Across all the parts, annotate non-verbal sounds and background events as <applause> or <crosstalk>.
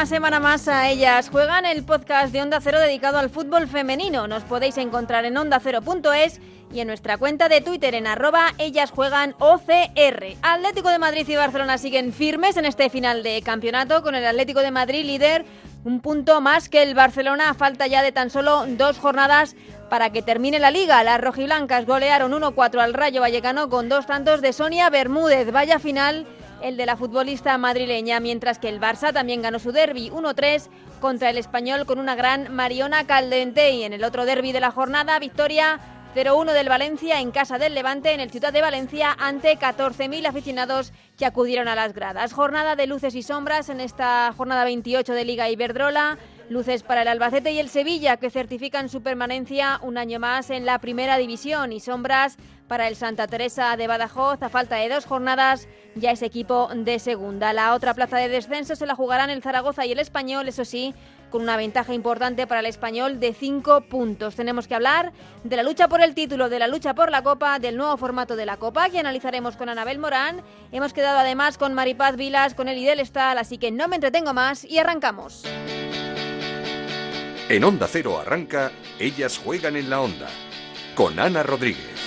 Una semana más a Ellas Juegan, el podcast de Onda Cero dedicado al fútbol femenino. Nos podéis encontrar en ondacero.es y en nuestra cuenta de Twitter en arroba ellas juegan OCR. Atlético de Madrid y Barcelona siguen firmes en este final de campeonato con el Atlético de Madrid líder un punto más que el Barcelona a falta ya de tan solo dos jornadas para que termine la liga. Las rojiblancas golearon 1-4 al Rayo Vallecano con dos tantos de Sonia Bermúdez. Vaya final el de la futbolista madrileña, mientras que el Barça también ganó su derby 1-3 contra el español con una gran Mariona Caldente y en el otro derby de la jornada, victoria 0-1 del Valencia en casa del Levante en el Ciudad de Valencia ante 14.000 aficionados que acudieron a las gradas. Jornada de luces y sombras en esta jornada 28 de Liga Iberdrola. Luces para el Albacete y el Sevilla que certifican su permanencia un año más en la primera división y sombras para el Santa Teresa de Badajoz a falta de dos jornadas ya es equipo de segunda. La otra plaza de descenso se la jugarán el Zaragoza y el Español, eso sí, con una ventaja importante para el español de cinco puntos. Tenemos que hablar de la lucha por el título, de la lucha por la Copa, del nuevo formato de la Copa que analizaremos con Anabel Morán. Hemos quedado además con Maripaz Vilas, con el del así que no me entretengo más y arrancamos. En Onda Cero arranca Ellas juegan en la onda con Ana Rodríguez.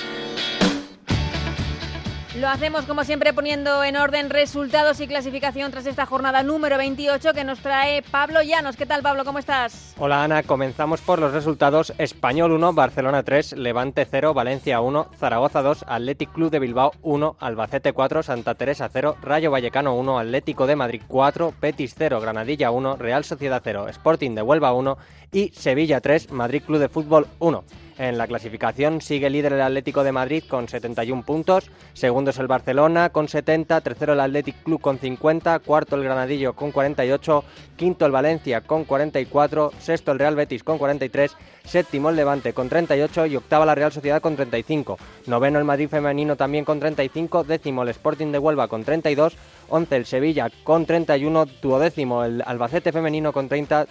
Lo hacemos como siempre poniendo en orden resultados y clasificación tras esta jornada número 28 que nos trae Pablo Llanos. ¿Qué tal Pablo? ¿Cómo estás? Hola Ana, comenzamos por los resultados. Español 1, Barcelona 3, Levante 0, Valencia 1, Zaragoza 2, Athletic Club de Bilbao 1, Albacete 4, Santa Teresa 0, Rayo Vallecano 1, Atlético de Madrid 4, Petis 0, Granadilla 1, Real Sociedad 0, Sporting de Huelva 1 y Sevilla 3, Madrid Club de Fútbol 1. En la clasificación sigue líder el Atlético de Madrid con 71 puntos, segundo es el Barcelona con 70, tercero el Athletic Club con 50, cuarto el Granadillo con 48, quinto el Valencia con 44, sexto el Real Betis con 43, séptimo el Levante con 38 y octava la Real Sociedad con 35, noveno el Madrid femenino también con 35, décimo el Sporting de Huelva con 32, once el Sevilla con 31, duodécimo el Albacete femenino con 30,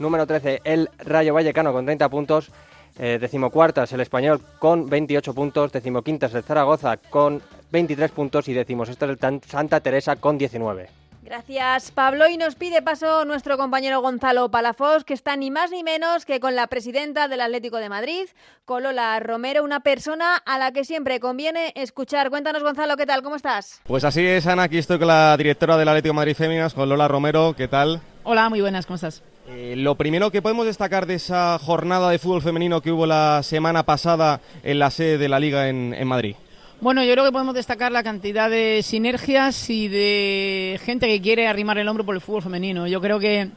número 13 el Rayo Vallecano con 30 puntos, eh, decimocuartas el Español con 28 puntos, decimoquintas el Zaragoza con 23 puntos y decimosexto el Santa Teresa con 19. Gracias, Pablo. Y nos pide paso nuestro compañero Gonzalo Palafós, que está ni más ni menos que con la presidenta del Atlético de Madrid, con Lola Romero, una persona a la que siempre conviene escuchar. Cuéntanos, Gonzalo, ¿qué tal? ¿Cómo estás? Pues así es, Ana. Aquí estoy con la directora del Atlético de Madrid Féminas, con Lola Romero. ¿Qué tal? Hola, muy buenas, ¿cómo estás? Eh, lo primero que podemos destacar de esa jornada de fútbol femenino que hubo la semana pasada en la sede de la Liga en, en Madrid. Bueno, yo creo que podemos destacar la cantidad de sinergias y de gente que quiere arrimar el hombro por el fútbol femenino. Yo creo que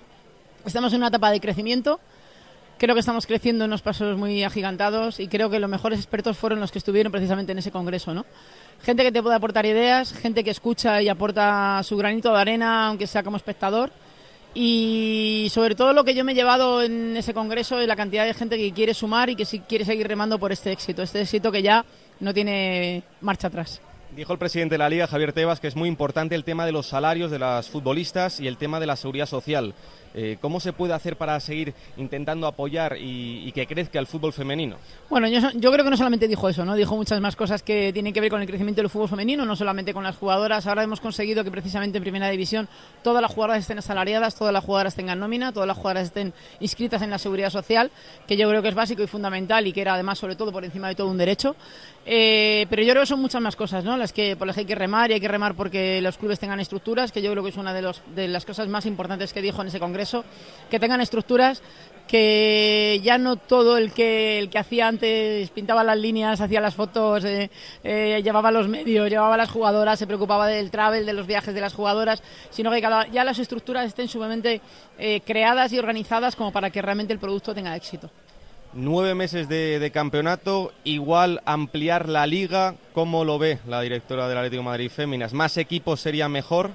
estamos en una etapa de crecimiento. Creo que estamos creciendo en unos pasos muy agigantados y creo que los mejores expertos fueron los que estuvieron precisamente en ese congreso, ¿no? Gente que te puede aportar ideas, gente que escucha y aporta su granito de arena, aunque sea como espectador. Y sobre todo lo que yo me he llevado en ese congreso es la cantidad de gente que quiere sumar y que sí quiere seguir remando por este éxito, este éxito que ya no tiene marcha atrás. Dijo el presidente de la Liga, Javier Tebas, que es muy importante el tema de los salarios de las futbolistas y el tema de la seguridad social. Eh, ¿Cómo se puede hacer para seguir intentando apoyar y, que crezca el fútbol femenino? Bueno, yo, yo, creo que no solamente dijo eso, ¿no? Dijo muchas más cosas que tienen que ver con el crecimiento del fútbol femenino, no solamente con las jugadoras. Ahora hemos conseguido que precisamente en Primera División todas las jugadoras estén asalariadas, todas las jugadoras tengan nómina, todas las jugadoras estén inscritas en la seguridad social, que yo creo que es básico y fundamental y que era además, sobre todo, por encima de todo un derecho. Eh, pero yo creo que son muchas más cosas, ¿no? Las que por las que hay que remar y hay que remar porque los clubes tengan estructuras, que yo creo que es una de, los, de las cosas más importantes que dijo en ese congreso, que tengan estructuras que ya no todo el que el que hacía antes pintaba las líneas, hacía las fotos, eh, eh, llevaba los medios, llevaba las jugadoras, se preocupaba del travel, de los viajes de las jugadoras, sino que cada, ya las estructuras estén sumamente eh, creadas y organizadas como para que realmente el producto tenga éxito. Nueve meses de, campeonato, igual ampliar la liga, ¿cómo lo ve la directora del Atlético de Madrid Féminas? ¿Más equipos sería mejor?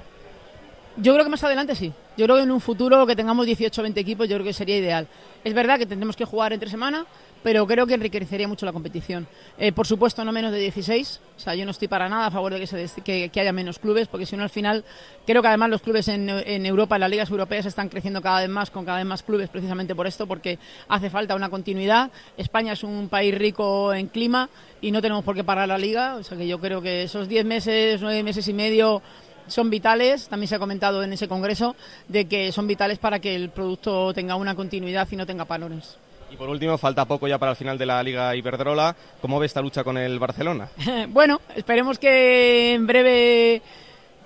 Yo creo que más adelante sí. Yo creo que en un futuro que tengamos 18 o 20 equipos, yo creo que sería ideal. Es verdad que tendremos que jugar entre semana, pero creo que enriquecería mucho la competición. Eh, por supuesto, no menos de 16. O sea, yo no estoy para nada a favor de que, se que, haya menos clubes, porque si no, al final, creo que además los clubes en, Europa, en las ligas europeas, están creciendo cada vez más, con cada vez más clubes, precisamente por esto, porque hace falta una continuidad. España es un país rico en clima y no tenemos por qué parar la liga. O sea, que yo creo que esos 10 meses, 9 meses y medio son vitales, también se ha comentado en ese congreso, de que son vitales para que el producto tenga una continuidad y no tenga palones. Y por último, falta poco ya para el final de la Liga Iberdrola. ¿Cómo ve esta lucha con el Barcelona? <laughs> bueno, esperemos que en breve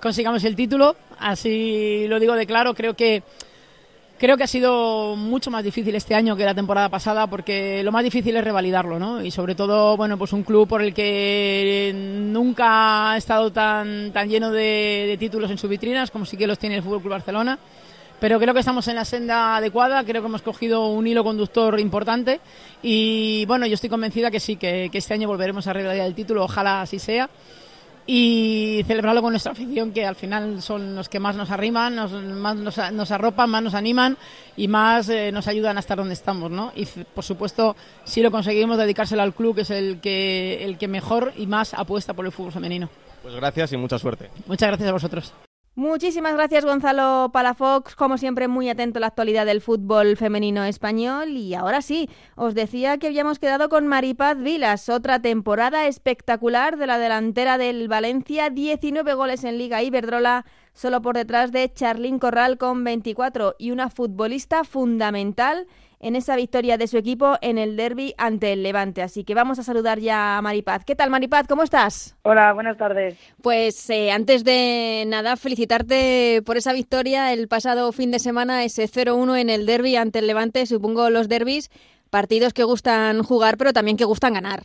consigamos el título. Así lo digo de claro. Creo que Creo que ha sido mucho más difícil este año que la temporada pasada porque lo más difícil es revalidarlo, ¿no? Y sobre todo, bueno, pues un club por el que nunca ha estado tan, tan lleno de, títulos en sus vitrinas como sí que los tiene el Fútbol Club Barcelona. Pero creo que estamos en la senda adecuada, creo que hemos cogido un hilo conductor importante y bueno, yo estoy convencida que sí, que, que este año volveremos a revalidar el título, ojalá así sea y celebrarlo con nuestra afición, que al final son los que más nos arriman, nos, más nos, arropan, más nos animan y más eh, nos ayudan a estar donde estamos, ¿no? Y por supuesto, si lo conseguimos, dedicárselo al club, que es el que, el que mejor y más apuesta por el fútbol femenino. Pues gracias y mucha suerte. Muchas gracias a vosotros. Muchísimas gracias Gonzalo Palafox, como siempre muy atento a la actualidad del fútbol femenino español. Y ahora sí, os decía que habíamos quedado con Maripaz Vilas, otra temporada espectacular de la delantera del Valencia, 19 goles en Liga Iberdrola, solo por detrás de Charlín Corral con 24 y una futbolista fundamental en esa victoria de su equipo en el derby ante el Levante. Así que vamos a saludar ya a Maripaz. ¿Qué tal, Maripaz? ¿Cómo estás? Hola, buenas tardes. Pues eh, antes de nada, felicitarte por esa victoria el pasado fin de semana, ese 0-1 en el derby ante el Levante. Supongo los derbis, partidos que gustan jugar, pero también que gustan ganar.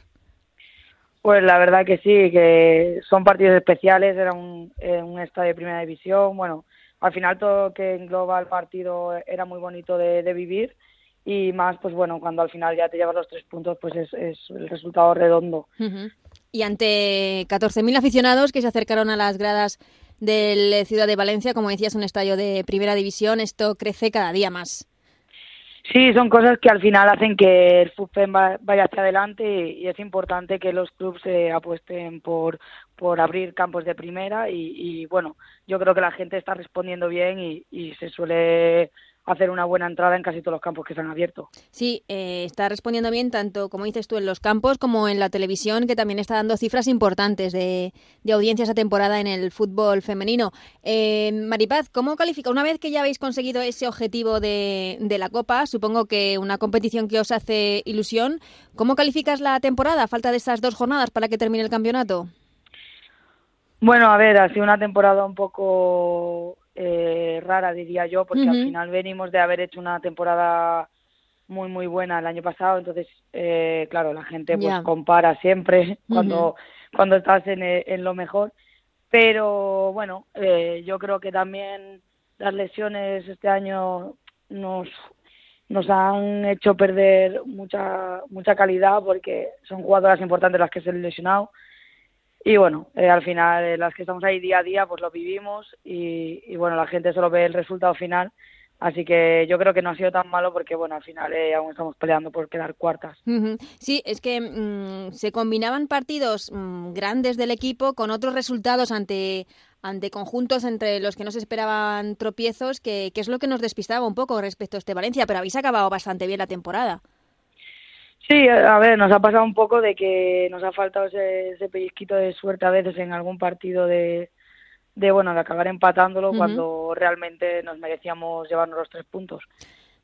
Pues la verdad que sí, que son partidos especiales, era un, eh, un estadio de primera división. Bueno, al final todo lo que engloba el partido era muy bonito de, de vivir y más, pues bueno, cuando al final ya te llevas los tres puntos, pues es, es el resultado redondo. Y ante 14.000 aficionados que se acercaron a las gradas del Ciudad de Valencia, como decías, un estadio de primera división, esto crece cada día más. Sí, son cosas que al final hacen que el fútbol vaya hacia adelante y es importante que los clubes se apuesten por, por abrir campos de primera y, y, bueno, yo creo que la gente está respondiendo bien y, y se suele hacer una buena entrada en casi todos los campos que se han abierto. Sí, eh, está respondiendo bien tanto, como dices tú, en los campos como en la televisión, que también está dando cifras importantes de, de audiencias a temporada en el fútbol femenino. Eh, Maripaz, ¿cómo califica? Una vez que ya habéis conseguido ese objetivo de, de la Copa, supongo que una competición que os hace ilusión, ¿cómo calificas la temporada? Falta de estas dos jornadas para que termine el campeonato. Bueno, a ver, ha sido una temporada un poco eh, rara, diría yo, porque al final venimos de haber hecho una temporada muy, muy buena el año pasado, entonces, eh, claro, la gente pues compara siempre cuando, cuando estás en, eh, en, lo mejor, pero bueno, eh, yo creo que también las lesiones este año nos nos han hecho perder mucha mucha calidad porque son jugadoras importantes las que se han lesionado y bueno, eh, al final eh, las que estamos ahí día a día pues lo vivimos y, bueno, la gente solo ve el resultado final, así que yo creo que no ha sido tan malo porque bueno, al final eh, aún estamos peleando por quedar cuartas. Sí, es que mm, se combinaban partidos mm, grandes del equipo con otros resultados ante ante conjuntos entre los que no se esperaban tropiezos, que, que es lo que nos despistaba un poco respecto a este Valencia, pero habéis acabado bastante bien la temporada. Sí, a ver, nos ha pasado un poco de que nos ha faltado ese, ese pellizquito de suerte a veces en algún partido de, de bueno, de acabar empatándolo cuando realmente nos merecíamos llevarnos los tres puntos.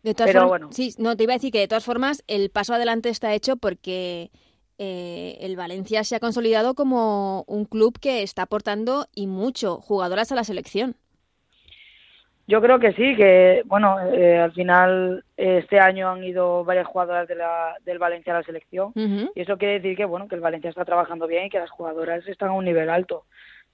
De todas Pero bueno. Sí, no, te iba a decir que de todas formas el paso adelante está hecho porque eh, el Valencia se ha consolidado como un club que está aportando y mucho jugadoras a la selección. Yo creo que sí, que bueno, eh, al final este año han ido varias jugadoras de la, del Valencia a la selección y eso quiere decir que bueno, que el Valencia está trabajando bien y que las jugadoras están a un nivel alto.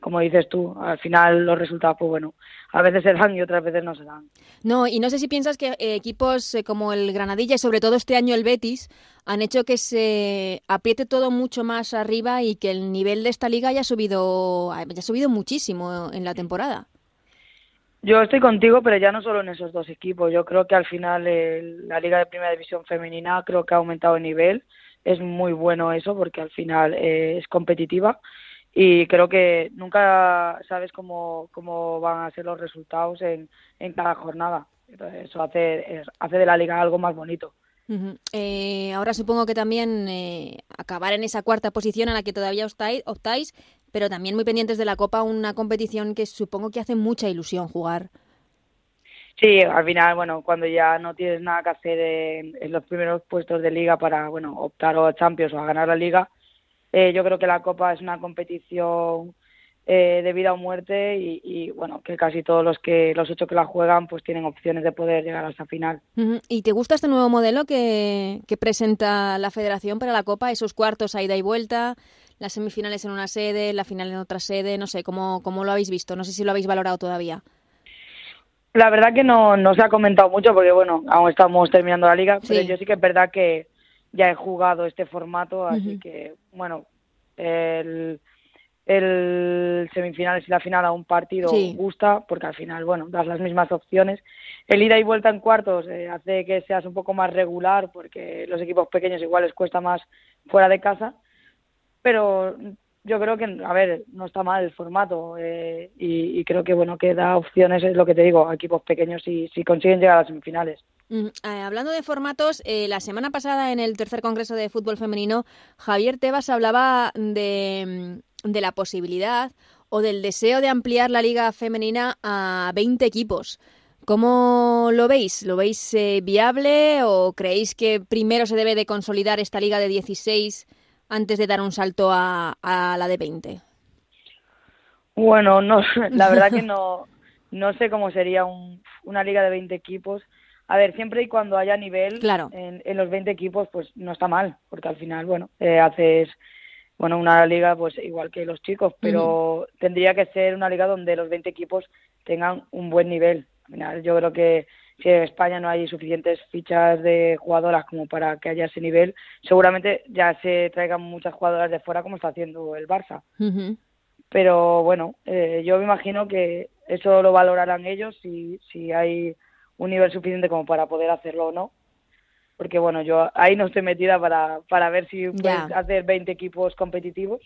Como dices tú, al final los resultados, pues bueno, a veces se dan y otras veces no se dan. No, y no sé si piensas que eh, equipos eh, como el Granadilla y sobre todo este año el Betis han hecho que se apriete todo mucho más arriba y que el nivel de esta liga haya subido, haya subido muchísimo en la temporada. Yo estoy contigo, pero ya no solo en esos dos equipos. Yo creo que al final la Liga de Primera División Femenina creo que ha aumentado el nivel. Es muy bueno eso porque al final eh, es competitiva y creo que nunca sabes cómo, cómo van a ser los resultados en, en cada jornada. eso hace, hace de la liga algo más bonito. Eh, ahora supongo que también eh, acabar en esa cuarta posición a la que todavía optáis, pero también muy pendientes de la Copa, una competición que supongo que hace mucha ilusión jugar. Sí, al final, bueno, cuando ya no tienes nada que hacer en, los primeros puestos de liga para, bueno, optar a Champions o a ganar la liga, eh, yo creo que la Copa es una competición eh, de vida o muerte y, bueno que casi todos los que los ocho que la juegan pues tienen opciones de poder llegar a esa final. Y te gusta este nuevo modelo que, que presenta la Federación para la Copa esos cuartos a ida y vuelta las semifinales en una sede la final en otra sede no sé cómo cómo lo habéis visto no sé si lo habéis valorado todavía. La verdad que no, no se ha comentado mucho porque bueno aún estamos terminando la liga pero yo sí que es verdad que ya he jugado este formato así que bueno el el semifinales y la final a un partido gusta, porque al final, bueno, das las mismas opciones. El ida y vuelta en cuartos eh, hace que seas un poco más regular, porque los equipos pequeños igual les cuesta más fuera de casa, pero yo creo que, a ver, no está mal el formato eh, y, creo que, bueno, que da opciones, es lo que te digo, a equipos pequeños si, si consiguen llegar a las semifinales. Mm, eh, hablando de formatos, la semana pasada en el tercer congreso de fútbol femenino, Javier Tebas hablaba de, de la posibilidad o del deseo de ampliar la liga femenina a 20 equipos. ¿Cómo lo veis? ¿Lo veis eh, viable o creéis que primero se debe de consolidar esta liga de 16 antes de dar un salto a, la de 20? Bueno, no, <laughs> la verdad que no, no sé cómo sería una liga de 20 equipos. A ver, siempre y cuando haya nivel en, los 20 equipos, pues no está mal, porque al final, bueno, eh, haces bueno, una liga pues igual que los chicos, pero tendría que ser una liga donde los 20 equipos tengan un buen nivel. Yo creo que si en España no hay suficientes fichas de jugadoras como para que haya ese nivel, seguramente ya se traigan muchas jugadoras de fuera como está haciendo el Barça. Pero bueno, eh, yo me imagino que eso lo valorarán ellos si, si hay un nivel suficiente como para poder hacerlo o no. Porque bueno, yo ahí no estoy metida para, para ver si puedes hacer 20 equipos competitivos,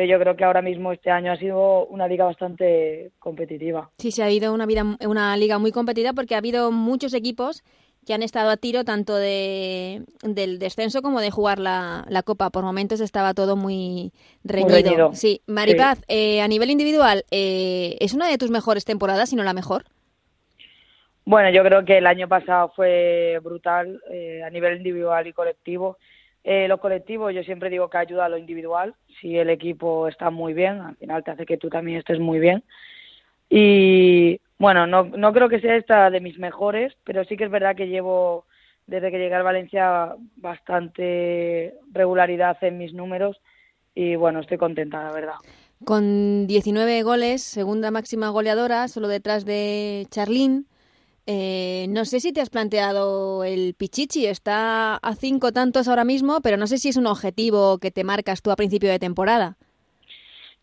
pero yo creo que ahora mismo este año ha sido una liga bastante competitiva. Sí, se ha habido una, vida, una liga muy competitiva porque ha habido muchos equipos que han estado a tiro tanto de, del descenso como de jugar la, la Copa. Por momentos estaba todo muy reñido. Sí, Maripaz, Eh, a nivel individual, eh, ¿es una de tus mejores temporadas, si no la mejor? Bueno, yo creo que el año pasado fue brutal eh, a nivel individual y colectivo. Eh, lo colectivo yo siempre digo que ayuda a lo individual. Si el equipo está muy bien, al final te hace que tú también estés muy bien. Y bueno, no, no creo que sea esta de mis mejores, pero sí que es verdad que llevo desde que llegué a Valencia bastante regularidad en mis números y bueno, estoy contenta, la verdad. Con 19 goles, segunda máxima goleadora, solo detrás de Charlín. Eh, no sé si te has planteado el Pichichi, está a cinco tantos ahora mismo, pero no sé si es un objetivo que te marcas tú a principio de temporada.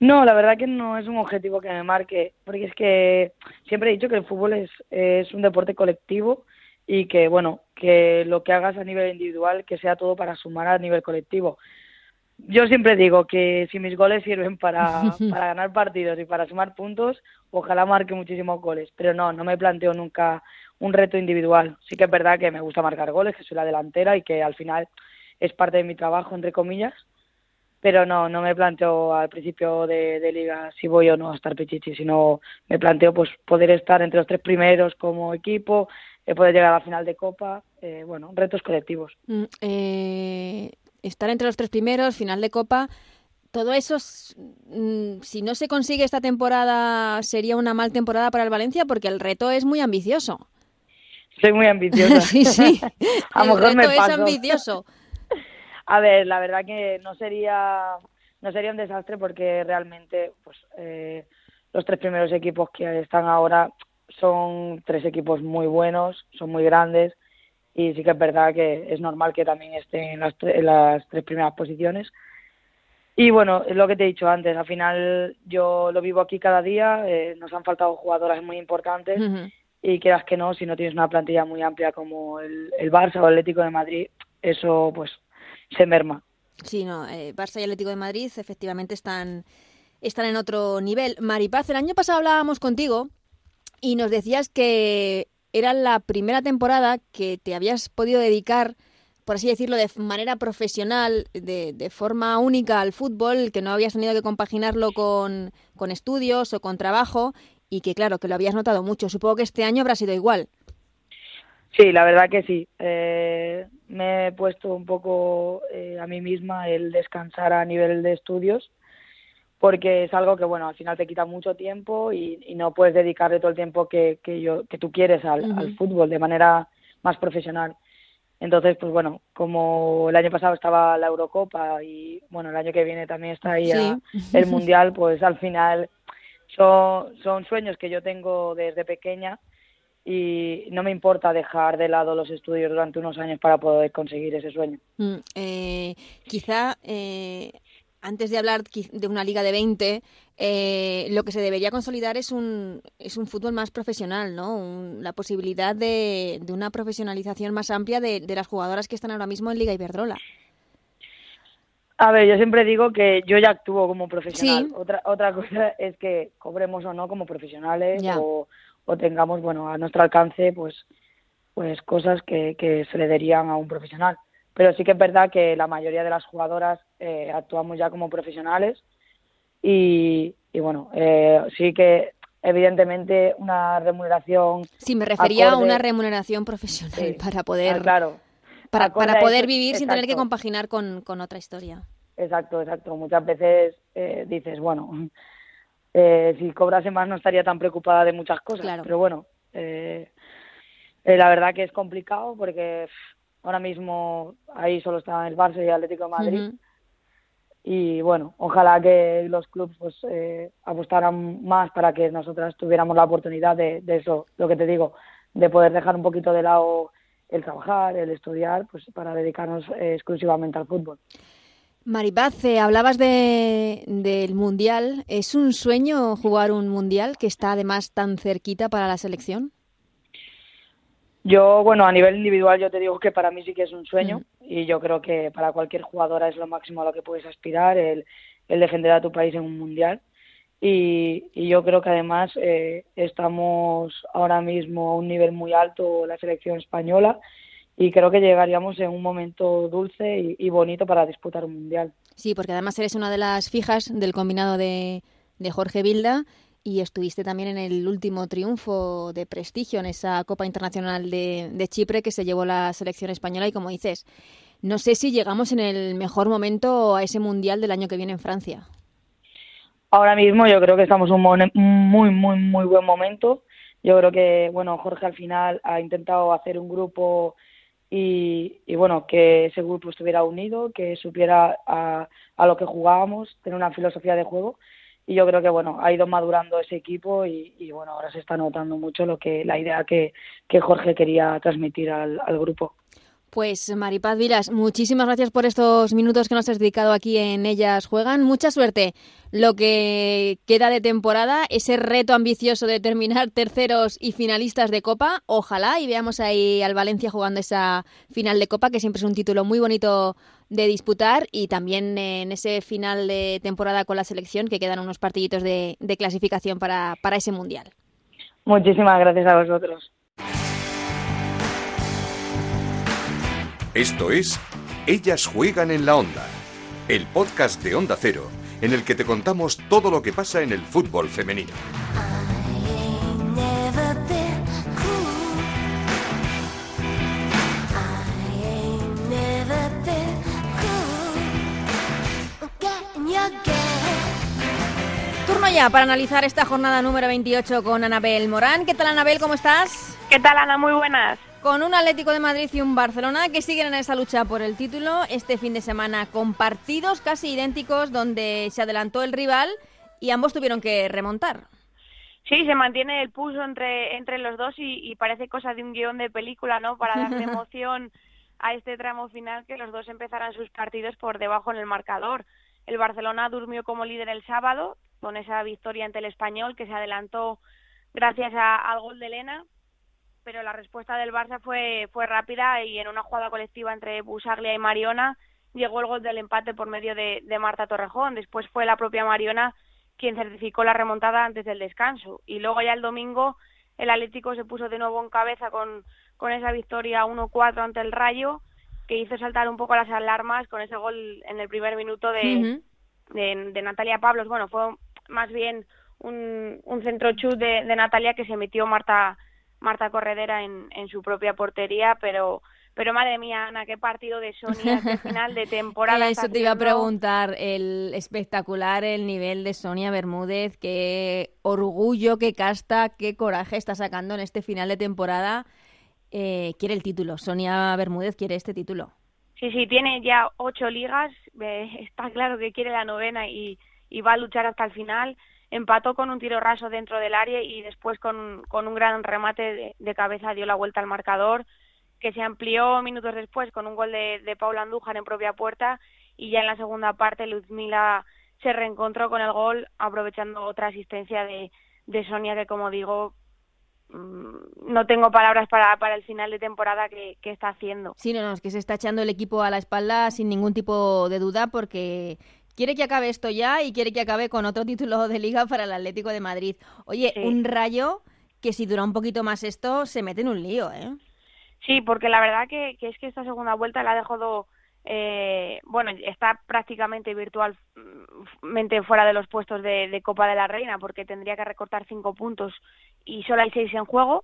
No, la verdad que no es un objetivo que me marque, porque es que siempre he dicho que el fútbol es, es un deporte colectivo y que, bueno, que lo que hagas a nivel individual, que sea todo para sumar a nivel colectivo yo siempre digo que si mis goles sirven para, <laughs> para ganar partidos y para sumar puntos, ojalá marque muchísimos goles. Pero no, no me planteo nunca un reto individual. Sí que es verdad que me gusta marcar goles, que soy la delantera y que al final es parte de mi trabajo, entre comillas. Pero no, no me planteo al principio de, liga si voy o no a estar pichichi, sino me planteo pues poder estar entre los tres primeros como equipo, eh, poder llegar a la final de Copa, eh, bueno, retos colectivos. Mm, eh, estar entre los tres primeros, final de Copa, todo eso, mm, si no se consigue esta temporada, sería una mal temporada para el Valencia porque el reto es muy ambicioso. Soy muy ambiciosa. <laughs> sí, sí. <laughs> a lo mejor me paso. es ambicioso. <laughs> A ver, la verdad que no sería no sería un desastre porque realmente pues eh, los tres primeros equipos que están ahora son tres equipos muy buenos, son muy grandes y sí que es verdad que es normal que también esté en las, las tres primeras posiciones. Y bueno, es lo que te he dicho antes, al final yo lo vivo aquí cada día, eh, nos han faltado jugadoras muy importantes y quieras que no, si no tienes una plantilla muy amplia como el, el Barça o el Atlético de Madrid, eso pues se merma. Sí, no, eh, Barça y Atlético de Madrid efectivamente están, están en otro nivel. Maripaz, el año pasado hablábamos contigo y nos decías que era la primera temporada que te habías podido dedicar por así decirlo, de manera profesional, de, de, forma única al fútbol, que no habías tenido que compaginarlo con, con, estudios o con trabajo y que, claro, que lo habías notado mucho. Supongo que este año habrá sido igual. Sí, la verdad que sí. Eh, me he puesto un poco eh, a mí misma el descansar a nivel de estudios porque es algo que, bueno, al final te quita mucho tiempo y, y no puedes dedicarle todo el tiempo que, que, yo, que tú quieres al, uh -huh. al fútbol de manera más profesional. Entonces, pues bueno, como el año pasado estaba la Eurocopa y bueno, el año que viene también está ahí sí. el Mundial, pues al final son, son sueños que yo tengo desde pequeña y no me importa dejar de lado los estudios durante unos años para poder conseguir ese sueño. Mm, eh, quizá eh, antes de hablar de una liga de 20, eh, lo que se debería consolidar es un, es un fútbol más profesional, ¿no? Un, la posibilidad de, de, una profesionalización más amplia de, de, las jugadoras que están ahora mismo en Liga Iberdrola. A ver, yo siempre digo que yo ya actúo como profesional. Sí. Otra, otra <laughs> cosa es que cobremos o no como profesionales o, o, tengamos, bueno, a nuestro alcance, pues, pues cosas que, que se le darían a un profesional pero sí que es verdad que la mayoría de las jugadoras eh, actuamos ya como profesionales y, y bueno, eh, sí que evidentemente una remuneración. Sí, me refería acorde, a una remuneración profesional sí, <laughs> para poder. Ah, claro. Para, para poder eso, vivir exacto. sin tener que compaginar con, con, otra historia. Exacto, exacto. Muchas veces eh, dices, bueno, <laughs> eh, si cobrase más no estaría tan preocupada de muchas cosas. Claro. Pero bueno, eh, la verdad que es complicado porque ahora mismo ahí solo está el Barça y el Atlético de Madrid. Uh -huh. Y bueno, ojalá que los clubes pues eh, apostaran más para que nosotras tuviéramos la oportunidad de, de, eso, lo que te digo, de poder dejar un poquito de lado el trabajar, el estudiar, pues para dedicarnos eh, exclusivamente al fútbol. Maripaz, eh, hablabas de, del Mundial. ¿Es un sueño jugar un Mundial que está además tan cerquita para la selección? Yo, bueno, a nivel individual yo te digo que para mí sí que es un sueño mm. y yo creo que para cualquier jugadora es lo máximo a lo que puedes aspirar, el, el defender a tu país en un mundial. Y, y yo creo que además eh, estamos ahora mismo a un nivel muy alto la selección española y creo que llegaríamos en un momento dulce y, y bonito para disputar un mundial. Sí, porque además eres una de las fijas del combinado de, de Jorge Vilda y estuviste también en el último triunfo de prestigio en esa Copa Internacional de, de, Chipre que se llevó la selección española y como dices, no sé si llegamos en el mejor momento a ese Mundial del año que viene en Francia. Ahora mismo yo creo que estamos en un muy, muy, muy buen momento. Yo creo que, bueno, Jorge al final ha intentado hacer un grupo y, bueno, que ese grupo estuviera unido, que supiera a lo que jugábamos, tener una filosofía de juego y yo creo que bueno ha ido madurando ese equipo y, bueno ahora se está notando mucho lo que la idea que, que Jorge quería transmitir al, al grupo. Pues Maripaz Vilas, muchísimas gracias por estos minutos que nos has dedicado aquí en Ellas Juegan. Mucha suerte lo que queda de temporada, ese reto ambicioso de terminar terceros y finalistas de Copa. Ojalá y veamos ahí al Valencia jugando esa final de Copa, que siempre es un título muy bonito de disputar y también en ese final de temporada con la selección que quedan unos partiditos de, de clasificación para, para ese Mundial. Muchísimas gracias a vosotros. Esto es Ellas juegan en la onda, el podcast de Onda Cero, en el que te contamos todo lo que pasa en el fútbol femenino. Turno ya para analizar esta jornada número 28 con Anabel Morán. ¿Qué tal Anabel? ¿Cómo estás? ¿Qué tal Ana? Muy buenas. Con un Atlético de Madrid y un Barcelona que siguen en esa lucha por el título este fin de semana con partidos casi idénticos donde se adelantó el rival y ambos tuvieron que remontar. Sí, se mantiene el pulso entre, entre los dos y, y parece cosa de un guion de película, ¿no? Para darle <laughs> emoción a este tramo final que los dos empezaran sus partidos por debajo en el marcador. el Barcelona durmió como líder el sábado con esa victoria ante el español que se adelantó gracias al gol de Elena, pero la respuesta del Barça fue, fue rápida y en una jugada colectiva entre Busaglia y Mariona llegó el gol del empate por medio de, de Marta Torrejón. Después fue la propia Mariona quien certificó la remontada antes del descanso. Y luego ya el domingo el Atlético se puso de nuevo en cabeza con, con esa victoria 1-4 ante el Rayo, que hizo saltar un poco las alarmas con ese gol en el primer minuto de, de, Natalia Pablos. Bueno, fue más bien un, un centro chut de, de Natalia que se metió Marta, Marta Corredera en, en su propia portería, pero pero madre mía, Ana, qué partido de Sonia, qué <laughs> final de temporada. Eso te iba a preguntar, el espectacular el nivel de Sonia Bermúdez, qué orgullo, qué casta, qué coraje está sacando en este final de temporada. Eh, quiere el título, Sonia Bermúdez quiere este título. Sí, sí, tiene ya ocho ligas, <laughs> está claro que quiere la novena y, va a luchar hasta el final. Empató con un tiro raso dentro del área y después con, un gran remate de cabeza dio la vuelta al marcador que se amplió minutos después con un gol de, de Paula Andújar en propia puerta y ya en la segunda parte Luzmila se reencontró con el gol aprovechando otra asistencia de, Sonia que como digo mm, no tengo palabras para, para el final de temporada que, que, está haciendo. Sí, no, no, es que se está echando el equipo a la espalda sin ningún tipo de duda porque quiere que acabe esto ya y quiere que acabe con otro título de liga para el Atlético de Madrid. Oye, un rayo que si dura un poquito más esto se mete en un lío, ¿eh? Sí, porque la verdad que, es que esta segunda vuelta la ha dejado, eh, bueno, está prácticamente virtualmente fuera de los puestos de, Copa de la Reina, porque tendría que recortar cinco puntos y solo hay seis en juego.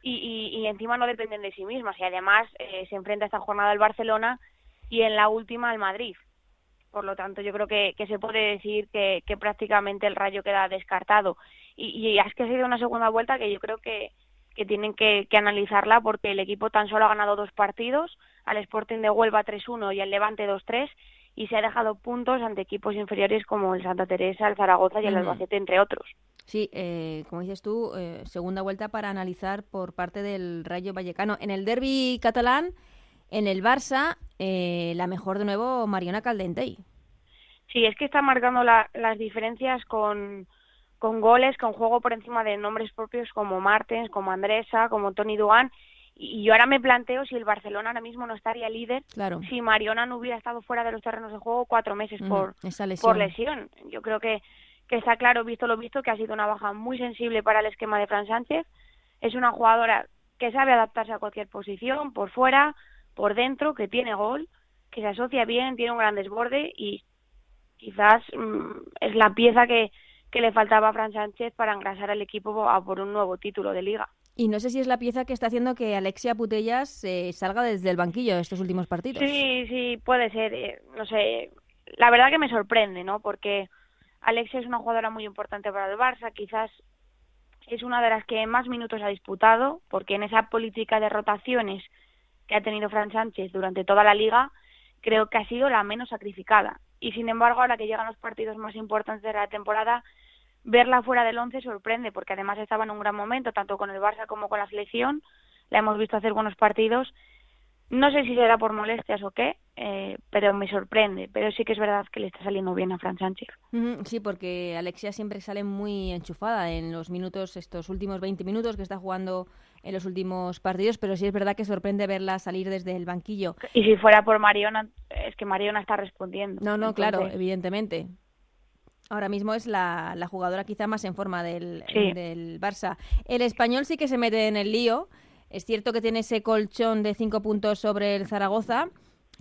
Y, y, encima no dependen de sí mismas y además eh, se enfrenta esta jornada al Barcelona y en la última al Madrid. Por lo tanto, yo creo que, que se puede decir que, que prácticamente el Rayo queda descartado. Y, y es que ha sido una segunda vuelta que yo creo que, que tienen que, analizarla porque el equipo tan solo ha ganado dos partidos, al Sporting de Huelva 3-1 y al Levante 2-3, y se ha dejado puntos ante equipos inferiores como el Santa Teresa, el Zaragoza y el Albacete, entre otros. Sí, eh, como dices tú, eh, segunda vuelta para analizar por parte del Rayo Vallecano. En el derby catalán, en el Barça, eh, la mejor de nuevo, Mariona Caldentey. Sí, es que está marcando las diferencias con, con goles, con juego por encima de nombres propios como Martens, como Andresa, como Tony Duan. Y yo ahora me planteo si el Barcelona ahora mismo no estaría líder claro. si Mariona no hubiera estado fuera de los terrenos de juego cuatro meses por, lesión. por lesión. Yo creo que, que está claro, visto lo visto, que ha sido una baja muy sensible para el esquema de Fran Sánchez. Es una jugadora que sabe adaptarse a cualquier posición, por fuera, por dentro, que tiene gol, que se asocia bien, tiene un gran desborde y quizás mm, es la pieza que, que le faltaba a Fran Sánchez para engrasar al equipo a por un nuevo título de liga. Y no sé si es la pieza que está haciendo que Alexia Putellas eh, salga desde el banquillo estos últimos partidos. Sí, sí, puede ser. Eh, no sé, la verdad que me sorprende, ¿no? Porque Alexia es una jugadora muy importante para el Barça, quizás es una de las que más minutos ha disputado, porque en esa política de rotaciones que ha tenido Fran Sánchez durante toda la liga, creo que ha sido la menos sacrificada. Y sin embargo, ahora que llegan los partidos más importantes de la temporada, verla fuera del once sorprende, porque además estaba en un gran momento, tanto con el Barça como con la selección. La hemos visto hacer buenos partidos. No sé si será por molestias o qué, eh, pero me sorprende. Pero sí que es verdad que le está saliendo bien a Fran Sánchez. Sí, porque Alexia siempre sale muy enchufada en los minutos, estos últimos 20 minutos que está jugando en los últimos partidos, pero sí es verdad que sorprende verla salir desde el banquillo. Y si fuera por Mariona, es que Mariona está respondiendo. No, no, claro, evidentemente. Ahora mismo es la, jugadora quizá más en forma del, del Barça. El español sí que se mete en el lío. Es cierto que tiene ese colchón de cinco puntos sobre el Zaragoza,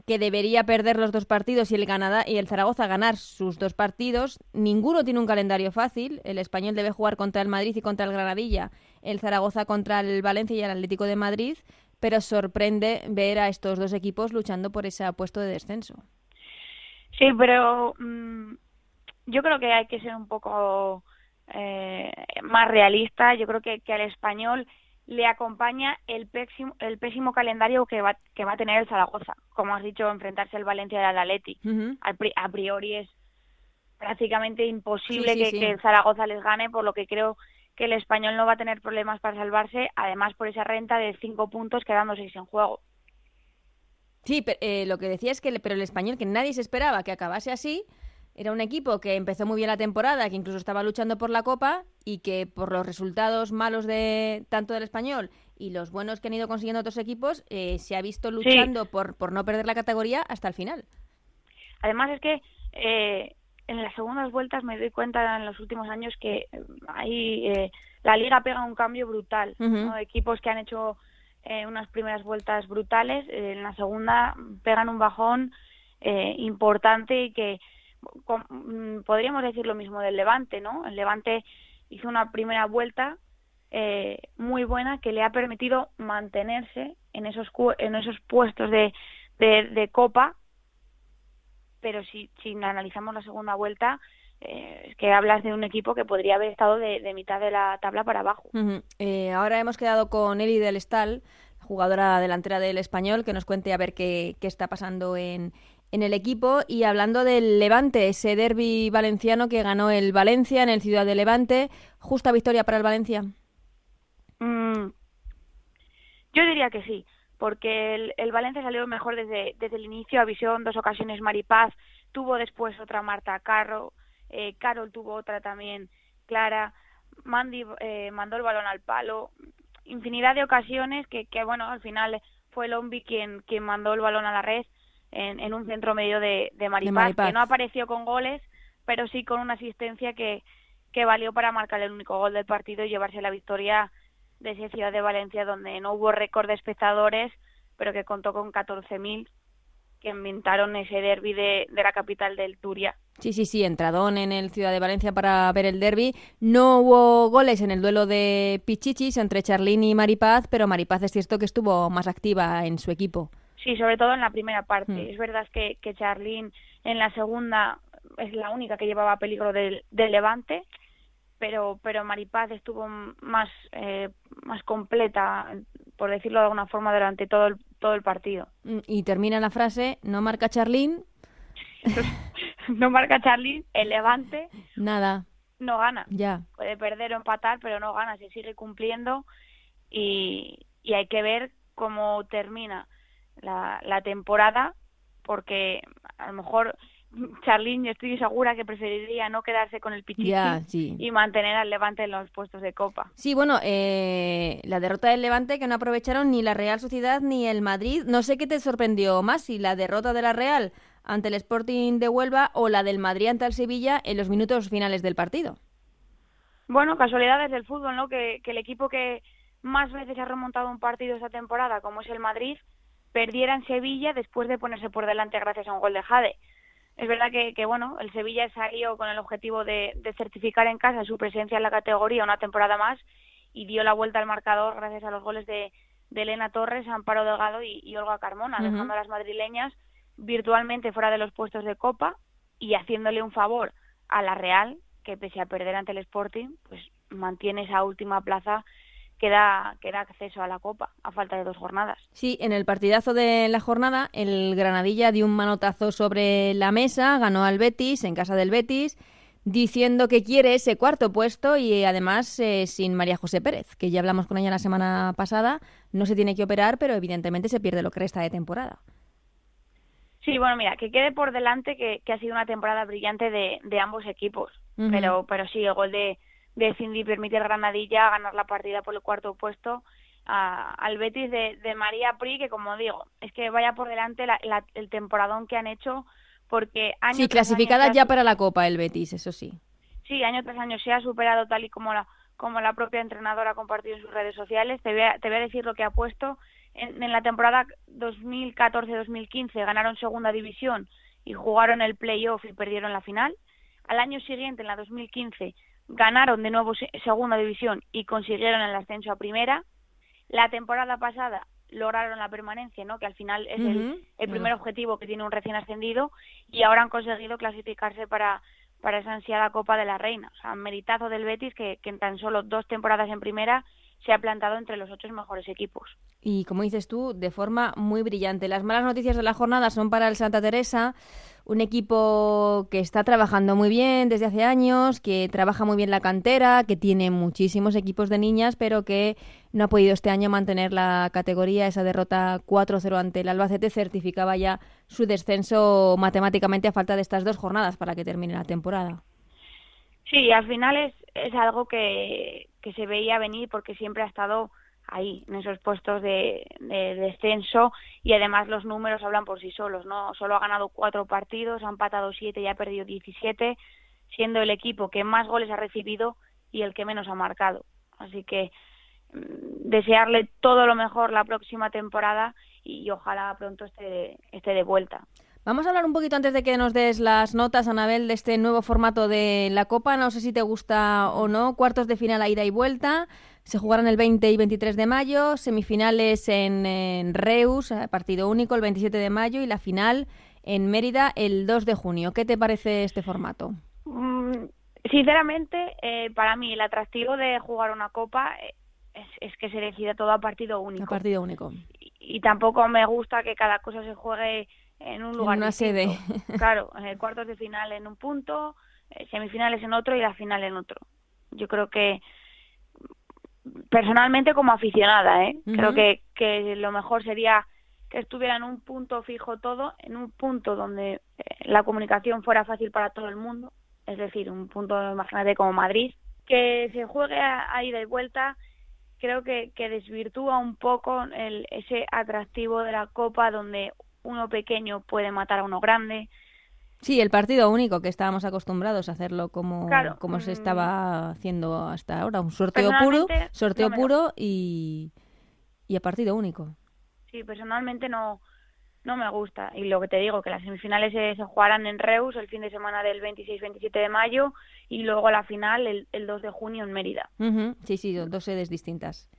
que debería perder los dos partidos y el, y el Zaragoza ganar sus dos partidos. Ninguno tiene un calendario fácil. El español debe jugar contra el Madrid y contra el Granadilla, el Zaragoza contra el Valencia y el Atlético de Madrid, pero sorprende ver a estos dos equipos luchando por ese puesto de descenso. Sí, pero mm, yo creo que hay que ser un poco eh, más realista. Yo creo que, que al español le acompaña el pésimo, el pésimo calendario que va, que va a tener el Zaragoza. Como has dicho, enfrentarse al Valencia y al Atleti. A priori es prácticamente imposible que, el Zaragoza les gane, por lo que creo que el español no va a tener problemas para salvarse, además por esa renta de cinco puntos quedando seis en juego. Sí, pero, eh, lo que decía es que pero el español, que nadie se esperaba que acabase así, Era un equipo que empezó muy bien la temporada, que incluso estaba luchando por la Copa y que por los resultados malos de tanto del español y los buenos que han ido consiguiendo otros equipos, eh, se ha visto luchando por, por no perder la categoría hasta el final. Además es que eh, en las segundas vueltas me doy cuenta en los últimos años que ahí eh, la liga pega un cambio brutal. Equipos que han hecho eh, unas primeras vueltas brutales, eh, en la segunda pegan un bajón eh, importante y que mm, podríamos decir lo mismo del Levante, ¿no? El Levante hizo una primera vuelta muy buena que le ha permitido mantenerse en esos en esos puestos de, de, copa pero si, si analizamos la segunda vuelta es que hablas de un equipo que podría haber estado de, mitad de la tabla para abajo. eh, ahora hemos quedado con Eli del Estal, jugadora delantera del español, que nos cuente a ver qué, qué está pasando en, en el equipo. Y hablando del Levante, ese derby valenciano que ganó el Valencia en el Ciudad de Levante, ¿justa victoria para el Valencia? Mm, yo diría que sí, porque el, Valencia salió mejor desde, desde el inicio, avisó en dos ocasiones Maripaz, tuvo después otra Marta Carro, eh, Carol tuvo otra también clara, Mandy eh, mandó el balón al palo, infinidad de ocasiones que, que bueno, al final fue Lombi quien, quien mandó el balón a la red en, en un centro medio de, de, Maripaz, que no apareció con goles, pero sí con una asistencia que, que valió para marcar el único gol del partido y llevarse la victoria de esa ciudad de Valencia donde no hubo récord de espectadores, pero que contó con 14.000 que inventaron ese derby de, de la capital del Turia. Sí, sí, sí, entradón en el Ciudad de Valencia para ver el derby. No hubo goles en el duelo de Pichichis entre Charlín y Maripaz, pero Maripaz es cierto que estuvo más activa en su equipo. Sí, sobre todo en la primera parte. Mm. Es verdad que, que Charlín en la segunda es la única que llevaba peligro del, del Levante, pero pero Maripaz estuvo más eh, más completa, por decirlo de alguna forma, durante todo el, todo el partido. Mm, y termina la frase, no marca Charlín. <laughs> no marca Charlie, el Levante. Nada. No gana. Ya. Puede perder o empatar, pero no gana, se sigue cumpliendo y, y hay que ver cómo termina la, la temporada, porque a lo mejor Charlín, estoy segura que preferiría no quedarse con el Pichichi y mantener al Levante en los puestos de Copa. Sí, bueno, eh, la derrota del Levante que no aprovecharon ni la Real Sociedad ni el Madrid. No sé qué te sorprendió más, si la derrota de la Real ante el Sporting de Huelva o la del Madrid ante el Sevilla en los minutos finales del partido. Bueno, casualidades del fútbol, ¿no? Que, que el equipo que más veces ha remontado un partido esta temporada, como es el Madrid, perdiera en Sevilla después de ponerse por delante gracias a un gol de Jade. Es verdad que, que bueno, el Sevilla salió con el objetivo de, de, certificar en casa su presencia en la categoría una temporada más y dio la vuelta al marcador gracias a los goles de, de Elena Torres, Amparo Delgado y, y Olga Carmona, uh -huh. dejando a las madrileñas virtualmente fuera de los puestos de Copa y haciéndole un favor a la Real, que pese a perder ante el Sporting, pues mantiene esa última plaza que da, que da acceso a la Copa a falta de dos jornadas. Sí, en el partidazo de la jornada, el Granadilla dio un manotazo sobre la mesa, ganó al Betis en casa del Betis, diciendo que quiere ese cuarto puesto y además eh, sin María José Pérez, que ya hablamos con ella la semana pasada, no se tiene que operar, pero evidentemente se pierde lo que resta de temporada. Sí, bueno, mira, que quede por delante que, que ha sido una temporada brillante de, de ambos equipos, uh -huh. pero, pero sí, el gol de, de Cindy permite al Granadilla ganar la partida por el cuarto puesto a, al Betis de, de, María Pri, que como digo, es que vaya por delante la, la, el temporadón que han hecho, porque año Sí, clasificada año ya para la Copa el Betis, eso sí. Sí, año tras año se ha superado tal y como la, como la propia entrenadora ha compartido en sus redes sociales. Te voy a, te voy a decir lo que ha puesto en, en la temporada 2014-2015 ganaron segunda división y jugaron el playoff y perdieron la final. Al año siguiente, en la 2015, ganaron de nuevo segunda división y consiguieron el ascenso a primera. La temporada pasada lograron la permanencia, ¿no? que al final es uh -huh. el, el, primer uh -huh. objetivo que tiene un recién ascendido y ahora han conseguido clasificarse para, para esa ansiada Copa de la Reina. O sea, meritazo del Betis que, que en tan solo dos temporadas en primera se ha plantado entre los ocho mejores equipos. Y como dices tú, de forma muy brillante. Las malas noticias de la jornada son para el Santa Teresa, un equipo que está trabajando muy bien desde hace años, que trabaja muy bien la cantera, que tiene muchísimos equipos de niñas, pero que no ha podido este año mantener la categoría. Esa derrota 4-0 ante el Albacete certificaba ya su descenso matemáticamente a falta de estas dos jornadas para que termine la temporada. Sí, al final es, es algo que, que se veía venir porque siempre ha estado ahí, en esos puestos de, descenso y además los números hablan por sí solos, ¿no? Solo ha ganado cuatro partidos, ha empatado siete y ha perdido diecisiete, siendo el equipo que más goles ha recibido y el que menos ha marcado. Así que mm, desearle todo lo mejor la próxima temporada y ojalá pronto esté, esté de vuelta. Vamos a hablar un poquito antes de que nos des las notas, Anabel, de este nuevo formato de la Copa. No sé si te gusta o no. Cuartos de final a ida y vuelta. Se jugarán el 20 y 23 de mayo. Semifinales en, Reus, partido único, el 27 de mayo. Y la final en Mérida el 2 de junio. ¿Qué te parece este formato? Mm, sinceramente, eh, para mí el atractivo de jugar una Copa eh, es, que se decida todo a partido único. A partido único. Y, tampoco me gusta que cada cosa se juegue en un lugar. En una sede. <laughs> Claro, en el cuartos de final en un punto, eh, semifinales en otro y la final en otro. Yo creo que personalmente como aficionada, ¿eh? creo que, que lo mejor sería que estuviera en un punto fijo todo, en un punto donde eh, la comunicación fuera fácil para todo el mundo, es decir, un punto, imagínate, como Madrid, que se juegue a, ida y vuelta, creo que, que desvirtúa un poco el, ese atractivo de la Copa donde uno pequeño puede matar a uno grande. Sí, el partido único que estábamos acostumbrados a hacerlo como, como se mm. estaba haciendo hasta ahora, un sorteo puro, sorteo puro y, y a partido único. Sí, personalmente no, no me gusta. Y lo que te digo, que las semifinales se, jugarán en Reus el fin de semana del 26-27 de mayo y luego la final el, el 2 de junio en Mérida. Sí, sí, dos sedes distintas.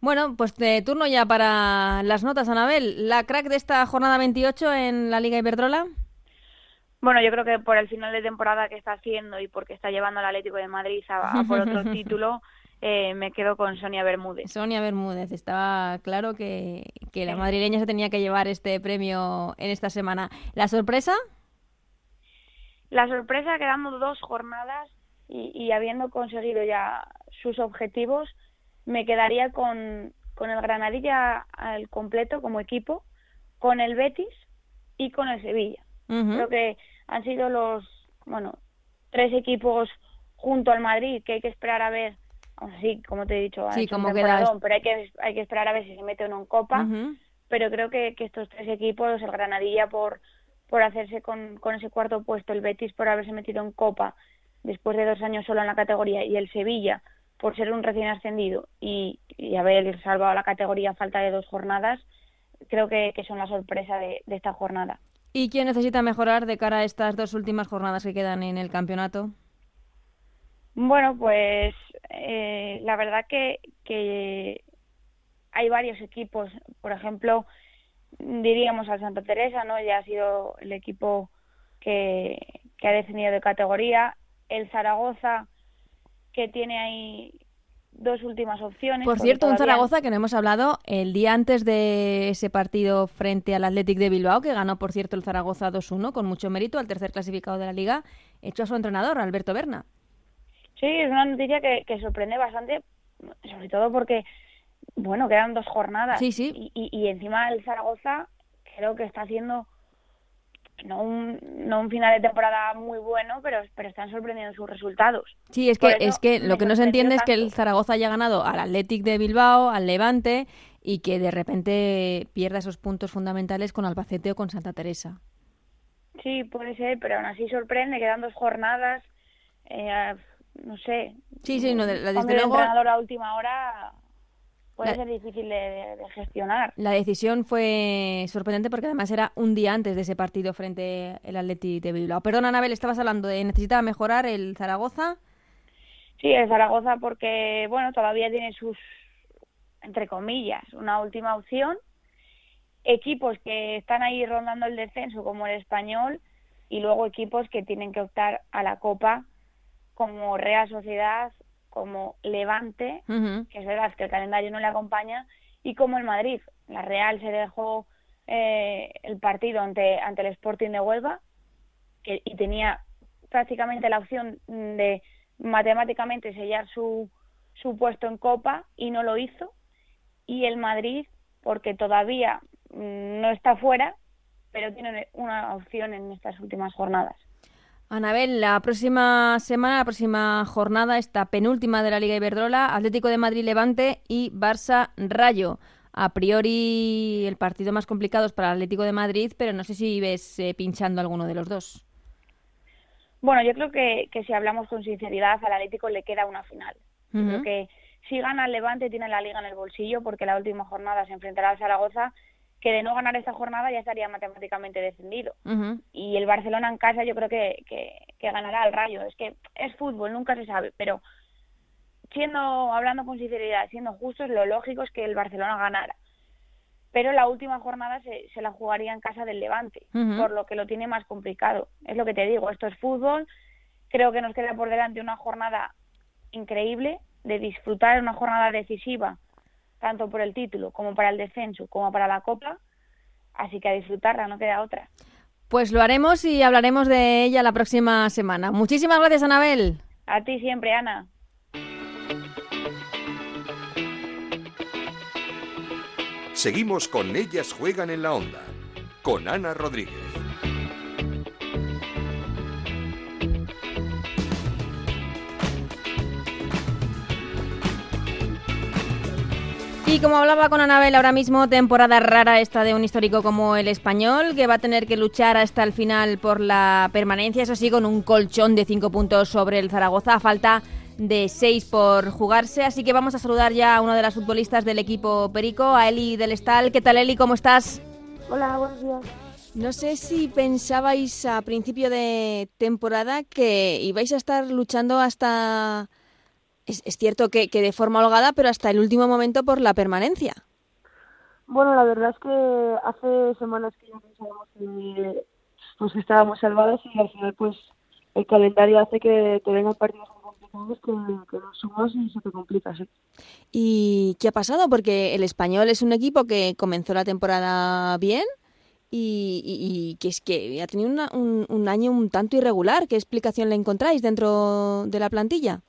Bueno, pues de turno ya para las notas, Anabel. ¿La crack de esta jornada 28 en la Liga Iberdrola? Bueno, yo creo que por el final de temporada que está haciendo y porque está llevando al Atlético de Madrid a, por otro <laughs> título, eh, me quedo con Sonia Bermúdez. Sonia Bermúdez, estaba claro que, que la madrileña se tenía que llevar este premio en esta semana. ¿La sorpresa? La sorpresa quedando dos jornadas y, y habiendo conseguido ya sus objetivos, me quedaría con, con el Granadilla al completo como equipo, con el Betis y con el Sevilla. Creo que han sido los, bueno, tres equipos junto al Madrid que hay que esperar a ver, así como te he dicho, sí, como pero hay que, hay que esperar a ver si se mete uno en Copa. Pero creo que, que estos tres equipos, el Granadilla por, por hacerse con, con ese cuarto puesto, el Betis por haberse metido en Copa después de dos años solo en la categoría y el Sevilla por ser un recién ascendido y, haber salvado la categoría a falta de dos jornadas, creo que, son la sorpresa de, esta jornada. ¿Y quién necesita mejorar de cara a estas dos últimas jornadas que quedan en el campeonato? Bueno, pues eh, la verdad que, que hay varios equipos. Por ejemplo, diríamos al Santa Teresa, ¿no? Ya ha sido el equipo que, que ha descendido de categoría. El Zaragoza que tiene ahí dos últimas opciones. Por cierto, un Zaragoza que no hemos hablado el día antes de ese partido frente al Athletic de Bilbao, que ganó, por cierto, el Zaragoza 2-1 con mucho mérito al tercer clasificado de la liga, hecho a su entrenador, Alberto Berna. Sí, es una noticia que, sorprende bastante, sobre todo porque, bueno, quedan dos jornadas. Sí, sí. Y, y, y encima el Zaragoza creo que está haciendo no un, no un final de temporada muy bueno, pero, pero están sorprendiendo sus resultados. Sí, es que, es que lo que no se entiende es que el Zaragoza haya ganado al Athletic de Bilbao, al Levante, y que de repente pierda esos puntos fundamentales con Albacete o con Santa Teresa. Sí, puede ser, pero aún así sorprende, quedan dos jornadas, eh, no sé. Sí, sí, no, desde luego... El entrenador a última hora puede ser difícil de, gestionar. La decisión fue sorprendente porque además era un día antes de ese partido frente al Atleti de Bilbao. Perdona, Anabel, estabas hablando de necesitaba mejorar el Zaragoza. Sí, el Zaragoza porque, bueno, todavía tiene sus, entre comillas, una última opción. Equipos que están ahí rondando el descenso como el español y luego equipos que tienen que optar a la Copa como Real Sociedad, como Levante, que es verdad que el calendario no le acompaña, y como el Madrid. La Real se dejó eh, el partido ante, ante el Sporting de Huelva que, y tenía prácticamente la opción de matemáticamente sellar su, su puesto en Copa y no lo hizo. Y el Madrid, porque todavía mm, no está fuera, pero tiene una opción en estas últimas jornadas. Anabel, la próxima semana, la próxima jornada, esta penúltima de la Liga Iberdrola, Atlético de Madrid Levante y Barça Rayo. A priori el partido más complicado es para el Atlético de Madrid, pero no sé si ves eh, pinchando alguno de los dos. Bueno, yo creo que, que, si hablamos con sinceridad, al Atlético le queda una final. Creo que si gana el Levante tiene la liga en el bolsillo porque la última jornada se enfrentará al Zaragoza que de no ganar esta jornada ya estaría matemáticamente descendido. Y el Barcelona en casa yo creo que, que, ganará al Rayo. Es que es fútbol, nunca se sabe, pero siendo, hablando con sinceridad, siendo justos, lo lógico es que el Barcelona ganara. Pero la última jornada se, se la jugaría en casa del Levante, por lo que lo tiene más complicado. Es lo que te digo, esto es fútbol. Creo que nos queda por delante una jornada increíble, de disfrutar una jornada decisiva tanto por el título como para el descenso como para la Copa, así que a disfrutarla, no queda otra. Pues lo haremos y hablaremos de ella la próxima semana. Muchísimas gracias, Anabel. A ti siempre, Ana. Seguimos con Ellas Juegan en la Onda, con Ana Rodríguez. Y como hablaba con Anabel ahora mismo, temporada rara esta de un histórico como el español, que va a tener que luchar hasta el final por la permanencia, eso sí, con un colchón de cinco puntos sobre el Zaragoza, a falta de seis por jugarse. Así que vamos a saludar ya a una de las futbolistas del equipo Perico, a Eli del Estal. ¿Qué tal, Eli? ¿Cómo estás? Hola, buenos días. No sé si pensabais a principio de temporada que ibais a estar luchando hasta es, es cierto que, que, de forma holgada, pero hasta el último momento por la permanencia. Bueno, la verdad es que hace semanas que ya pensábamos que pues, estábamos salvados y al final pues el calendario hace que te vengan partidos muy complicados que, que los sumas y se te complica, sí. ¿Y qué ha pasado? Porque el español es un equipo que comenzó la temporada bien, y, y, y, que es que ha tenido una, un, un, año un tanto irregular. ¿Qué explicación le encontráis dentro de la plantilla?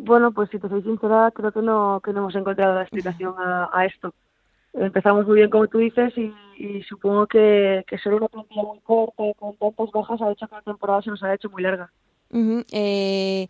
Bueno, pues si te soy sincera, creo que no, que no hemos encontrado la explicación a, esto. Empezamos muy bien, como tú dices, y, supongo que, que solo una plantilla muy corta, con tantas bajas, ha hecho que la temporada se nos haya hecho muy larga. Uh eh,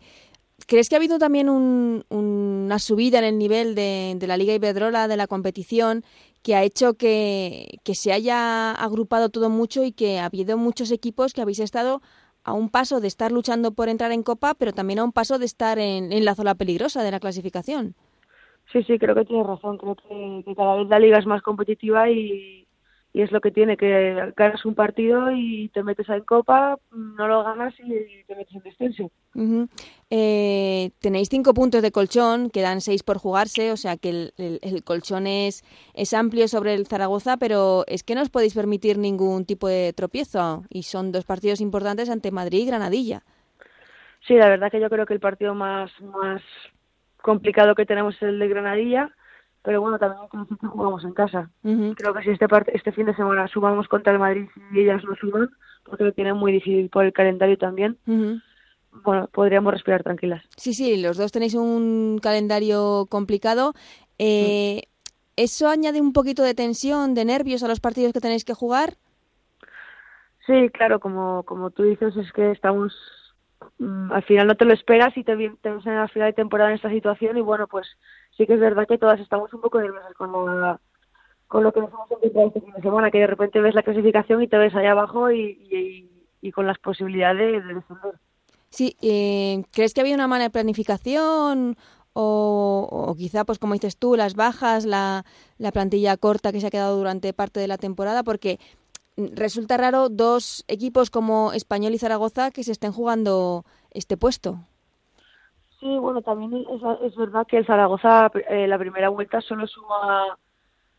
¿Crees que ha habido también un, una subida en el nivel de, de, la Liga Iberdrola, de la competición, que ha hecho que, que se haya agrupado todo mucho y que ha habido muchos equipos que habéis estado a un paso de estar luchando por entrar en Copa, pero también a un paso de estar en, la zona peligrosa de la clasificación. Sí, sí, creo que tienes razón. Creo que cada vez la liga es más competitiva y, y, es lo que tiene, que ganas un partido y te metes en Copa, no lo ganas y te metes en descenso. Uh -huh. eh, tenéis cinco puntos de colchón, quedan seis por jugarse, o sea que el, el, el, colchón es, es amplio sobre el Zaragoza, pero es que no os podéis permitir ningún tipo de tropiezo y son dos partidos importantes ante Madrid y Granadilla. Sí, la verdad que yo creo que el partido más, más complicado que tenemos es el de Granadilla, pero bueno, también hay que decir que jugamos en casa. Uh -huh. Creo que si este parte, este fin de semana subamos contra el Madrid y ellas no suban, porque lo tienen muy difícil por el calendario también, uh -huh. bueno, podríamos respirar tranquilas. Sí, sí, los dos tenéis un calendario complicado. Eh, ¿Eso añade un poquito de tensión, de nervios a los partidos que tenéis que jugar? Sí, claro, como, como tú dices, es que estamos mm, al final no te lo esperas y te, ves en la final de temporada en esta situación y bueno, pues sí que es verdad que todas estamos un poco nerviosas con, la, con lo que nos hemos encontrado este fin semana, que de repente ves la clasificación y te ves allá abajo y con las posibilidades de descender. Sí, eh, ¿crees que había una mala planificación o, o, quizá, pues como dices tú, las bajas, la, la plantilla corta que se ha quedado durante parte de la temporada? Porque resulta raro dos equipos como Español y Zaragoza que se estén jugando este puesto. Sí, bueno, también es, es verdad que el Zaragoza eh, la primera vuelta solo suma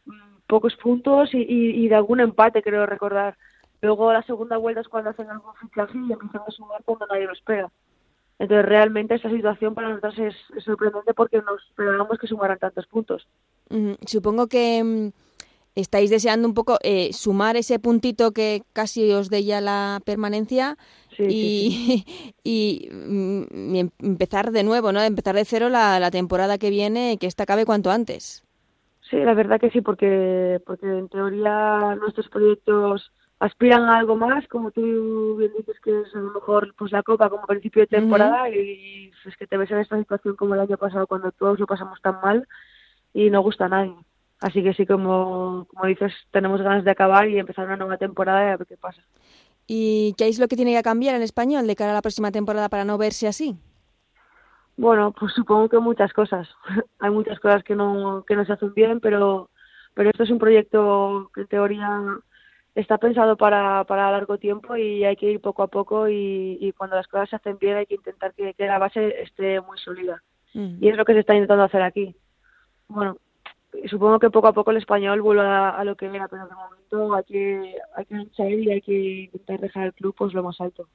mm, pocos puntos y, y, y, de algún empate, creo recordar. Luego la segunda vuelta es cuando hacen algún fichaje y empiezan a sumar cuando nadie lo espera. Entonces, realmente esta situación para nosotros es, sorprendente porque nos esperábamos que sumaran tantos puntos. Supongo que mm, estáis deseando un poco eh, sumar ese puntito que casi os dé ya la permanencia y, <laughs> y, mm, em, empezar de nuevo, ¿no? Empezar de cero la, la temporada que viene, que esta acabe cuanto antes. Sí, la verdad que sí, porque, porque en teoría nuestros proyectos aspiran a algo más, como tú bien dices que es a lo mejor pues la Copa como principio de temporada y, es que te ves en esta situación como el año pasado cuando todos lo pasamos tan mal y no gusta a nadie. Así que sí, como, como dices, tenemos ganas de acabar y empezar una nueva temporada y a ver qué pasa. ¿Y qué es lo que tiene que cambiar en español de cara a la próxima temporada para no verse así? Bueno, pues supongo que muchas cosas. <laughs> Hay muchas cosas que no, que no se hacen bien, pero, pero esto es un proyecto que en teoría está pensado para, para largo tiempo y hay que ir poco a poco y, cuando las cosas se hacen bien hay que intentar que, la base esté muy sólida. Mm. Y es lo que se está intentando hacer aquí. Bueno, supongo que poco a poco el español vuelva a, lo que era, pero de momento hay que, hay que luchar y hay que intentar dejar el club pues lo más alto.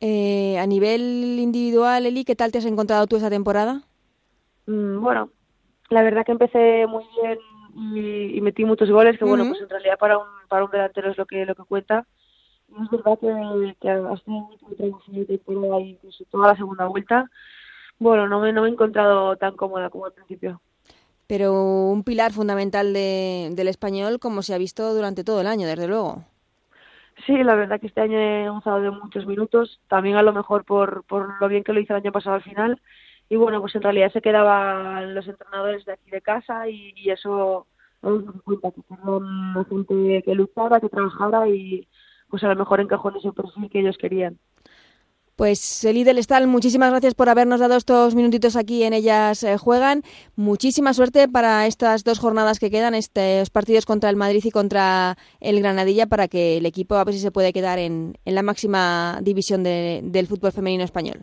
Eh, a nivel individual, Eli, ¿qué tal te has encontrado tú esa temporada? Mm, bueno, la verdad que empecé muy bien y, metí muchos goles, que bueno, pues en realidad para un, para un delantero es lo que, lo que cuenta. Y es verdad que, que ha sido muy tranquilo temporada incluso toda la segunda vuelta. Bueno, no me, no me he encontrado tan cómoda como al principio. Pero un pilar fundamental de, del español, como se ha visto durante todo el año, desde luego. Sí, la verdad que este año he gozado de muchos minutos, también a lo mejor por, por lo bien que lo hice el año pasado al final, y bueno, pues en realidad se quedaban los entrenadores de aquí de casa y, eso nos cuenta que la gente que luchara, que trabajara y pues a lo mejor encajó en ese perfil que ellos querían. Pues Eli del Estal, muchísimas gracias por habernos dado estos minutitos aquí en Ellas eh, Juegan. Muchísima suerte para estas dos jornadas que quedan, estos partidos contra el Madrid y contra el Granadilla, para que el equipo a ver si se puede quedar en, la máxima división del fútbol femenino español.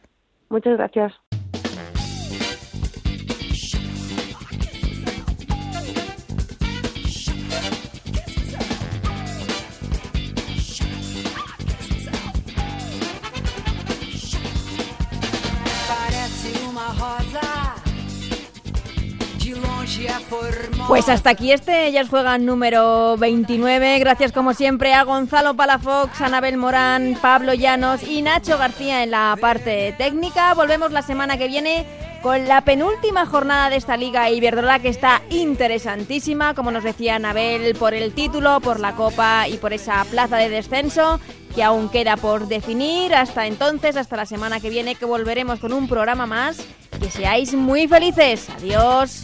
Muchas gracias. Pues hasta aquí este, ellas juegan número 29. Gracias como siempre a Gonzalo Palafox, Anabel Morán, Pablo Llanos y Nacho García en la parte técnica. Volvemos la semana que viene con la penúltima jornada de esta liga Iberdrola que está interesantísima, como nos decía Anabel, por el título, por la copa y por esa plaza de descenso que aún queda por definir. Hasta entonces, hasta la semana que viene que volveremos con un programa más. Que seáis muy felices. Adiós.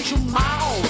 vejo mal.